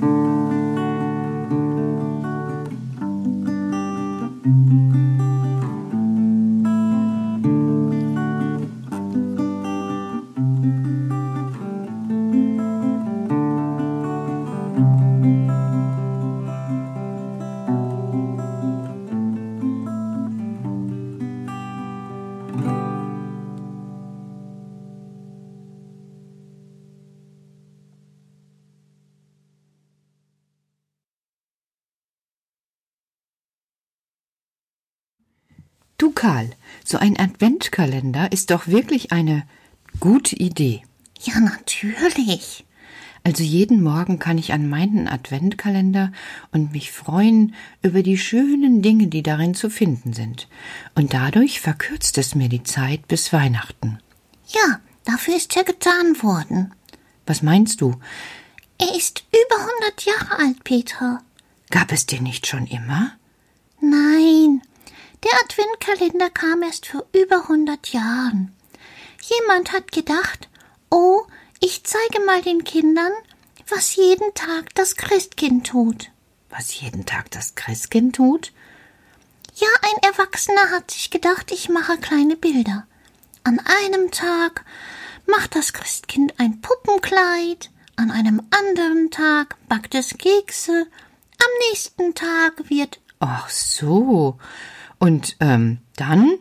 Du Karl, so ein Adventkalender ist doch wirklich eine gute Idee. Ja, natürlich. Also jeden Morgen kann ich an meinen Adventkalender und mich freuen über die schönen Dinge, die darin zu finden sind. Und dadurch verkürzt es mir die Zeit bis Weihnachten. Ja, dafür ist er getan worden. Was meinst du? Er ist über 100 Jahre alt, Petra. Gab es den nicht schon immer? Nein, der Adventkalender kam erst vor über 100 Jahren. Jemand hat gedacht, oh, ich zeige mal den Kindern, was jeden Tag das Christkind tut. Was jeden Tag das Christkind tut? Ja, ein Erwachsener hat sich gedacht, ich mache kleine Bilder. An einem Tag macht das Christkind ein Puppenkleid, an einem anderen Tag backt es Kekse, am nächsten Tag wird. Ach so. Und ähm, dann?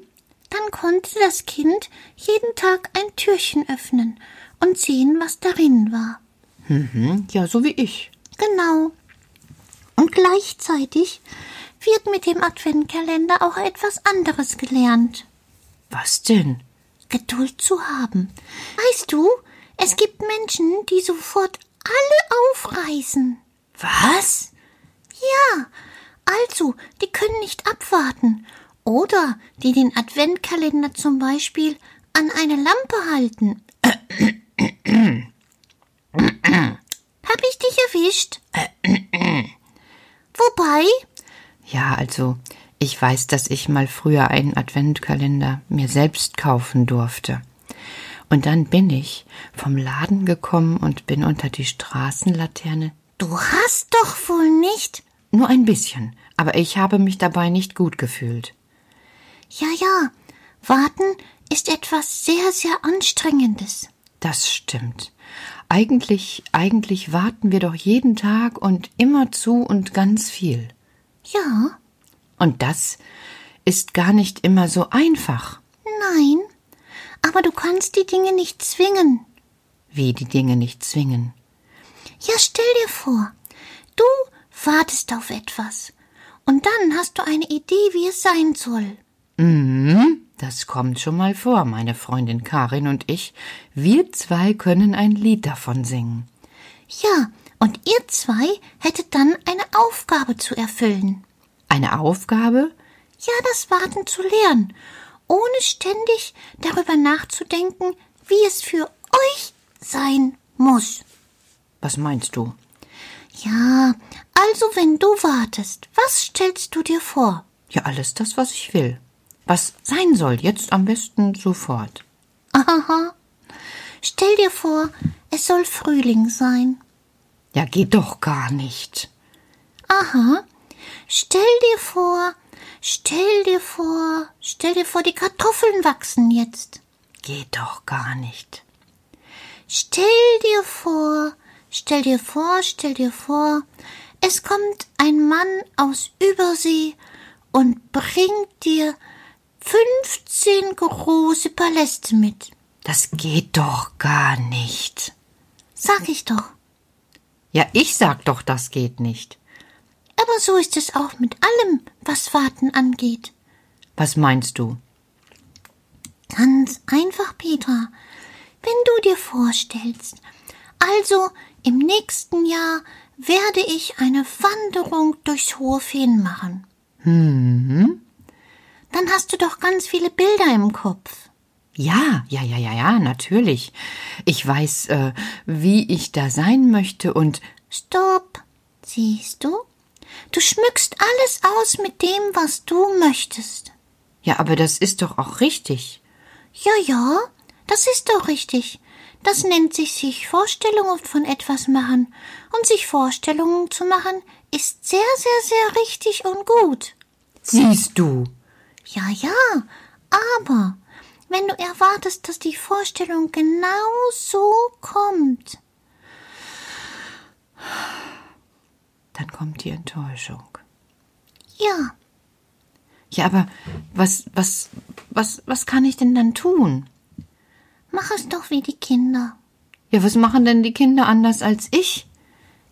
Dann konnte das Kind jeden Tag ein Türchen öffnen und sehen, was darin war. Mhm, ja, so wie ich. Genau. Und gleichzeitig wird mit dem Adventkalender auch etwas anderes gelernt. Was denn? Geduld zu haben. Weißt du, es gibt Menschen, die sofort alle aufreißen. Was? Ja, also, die können nicht abwarten. Oder die den Adventkalender zum Beispiel an eine Lampe halten. Hab ich dich erwischt? Wobei? Ja, also, ich weiß, dass ich mal früher einen Adventkalender mir selbst kaufen durfte. Und dann bin ich vom Laden gekommen und bin unter die Straßenlaterne. Du hast doch wohl nicht. Nur ein bisschen, aber ich habe mich dabei nicht gut gefühlt. Ja, ja, warten ist etwas sehr, sehr Anstrengendes. Das stimmt. Eigentlich, eigentlich warten wir doch jeden Tag und immerzu und ganz viel. Ja, Und das ist gar nicht immer so einfach. nein, aber du kannst die Dinge nicht zwingen. Wie die Dinge nicht zwingen. Ja, stell dir vor, du wartest auf etwas. Und dann hast du eine Idee, wie es sein soll. Mhm, das kommt schon mal vor, meine Freundin Karin und ich. Wir zwei können ein Lied davon singen. Ja, und ihr zwei hättet dann eine Aufgabe zu erfüllen. Eine Aufgabe? Ja, das Warten zu lernen, ohne ständig darüber nachzudenken, wie es für euch sein muss. Was meinst du? Ja, also wenn du wartest, was stellst du dir vor? Ja, alles das, was ich will. Was sein soll, jetzt am besten sofort. Aha. Stell dir vor, es soll Frühling sein. Ja, geht doch gar nicht. Aha. Stell dir vor, stell dir vor, stell dir vor, die Kartoffeln wachsen jetzt. Geht doch gar nicht. Stell dir vor, stell dir vor, stell dir vor, es kommt ein Mann aus Übersee und bringt dir fünfzehn große Paläste mit. Das geht doch gar nicht. Sag ich doch. Ja, ich sag doch, das geht nicht. Aber so ist es auch mit allem, was Warten angeht. Was meinst du? Ganz einfach, Petra. Wenn du dir vorstellst, also im nächsten Jahr werde ich eine Wanderung durchs hohe Feen machen. Hm. Dann hast du doch ganz viele Bilder im Kopf. Ja, ja, ja, ja, ja, natürlich. Ich weiß, äh, wie ich da sein möchte und. Stopp. Siehst du? Du schmückst alles aus mit dem, was du möchtest. Ja, aber das ist doch auch richtig. Ja, ja, das ist doch richtig. Das nennt sich sich Vorstellungen von etwas machen. Und sich Vorstellungen zu machen, ist sehr, sehr, sehr richtig und gut. Siehst du. Ja, ja, aber wenn du erwartest, dass die Vorstellung genau so kommt, dann kommt die Enttäuschung. Ja. Ja, aber was, was, was, was kann ich denn dann tun? Mach es doch wie die Kinder. Ja, was machen denn die Kinder anders als ich?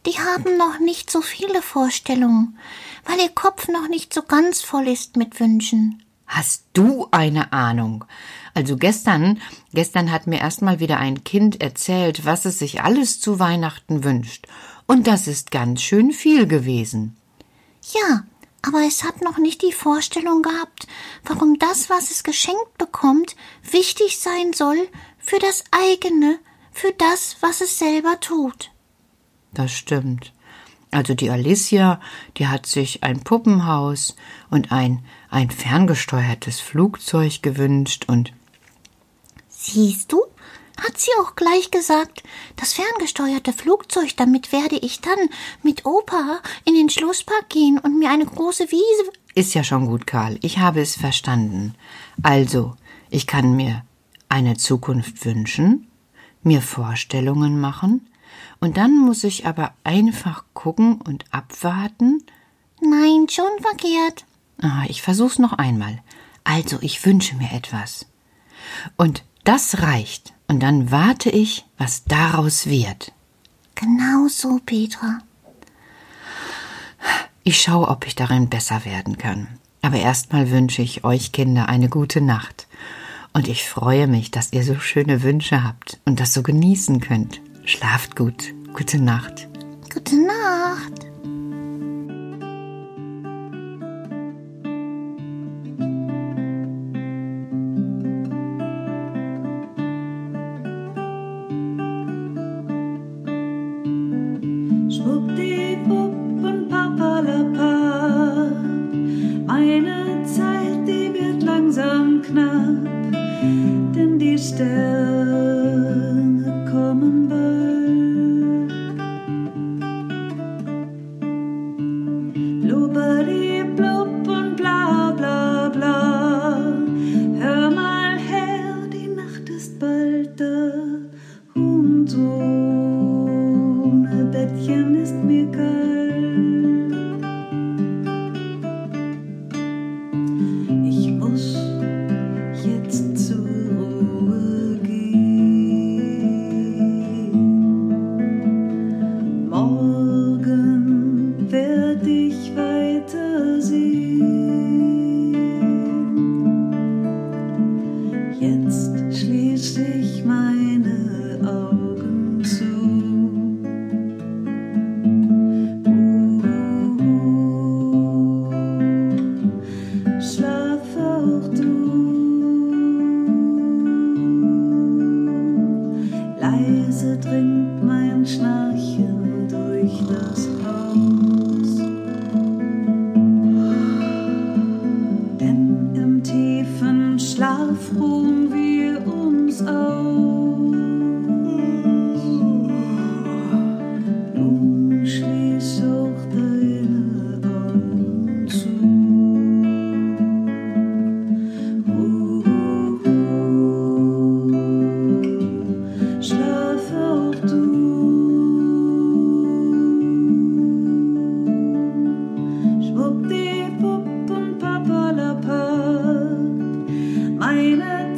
Die haben noch nicht so viele Vorstellungen, weil ihr Kopf noch nicht so ganz voll ist mit Wünschen. Hast du eine Ahnung? Also gestern, gestern hat mir erstmal wieder ein Kind erzählt, was es sich alles zu Weihnachten wünscht. Und das ist ganz schön viel gewesen. Ja, aber es hat noch nicht die Vorstellung gehabt, warum das, was es geschenkt bekommt, wichtig sein soll für das eigene, für das, was es selber tut. Das stimmt. Also die Alicia, die hat sich ein Puppenhaus und ein, ein ferngesteuertes Flugzeug gewünscht und Siehst du? Hat sie auch gleich gesagt, das ferngesteuerte Flugzeug, damit werde ich dann mit Opa in den Schlosspark gehen und mir eine große Wiese. Ist ja schon gut, Karl. Ich habe es verstanden. Also, ich kann mir eine Zukunft wünschen, mir Vorstellungen machen, und dann muss ich aber einfach gucken und abwarten. Nein, schon verkehrt. Ah, ich versuch's noch einmal. Also, ich wünsche mir etwas. Und das reicht. Und dann warte ich, was daraus wird. Genau so, Petra. Ich schaue, ob ich darin besser werden kann. Aber erstmal wünsche ich euch Kinder eine gute Nacht. Und ich freue mich, dass ihr so schöne Wünsche habt und das so genießen könnt. Schlaft gut. Gute Nacht. Gute Nacht. Reise drin.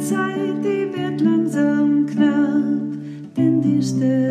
Zeit, die wird langsam knapp, denn die Stille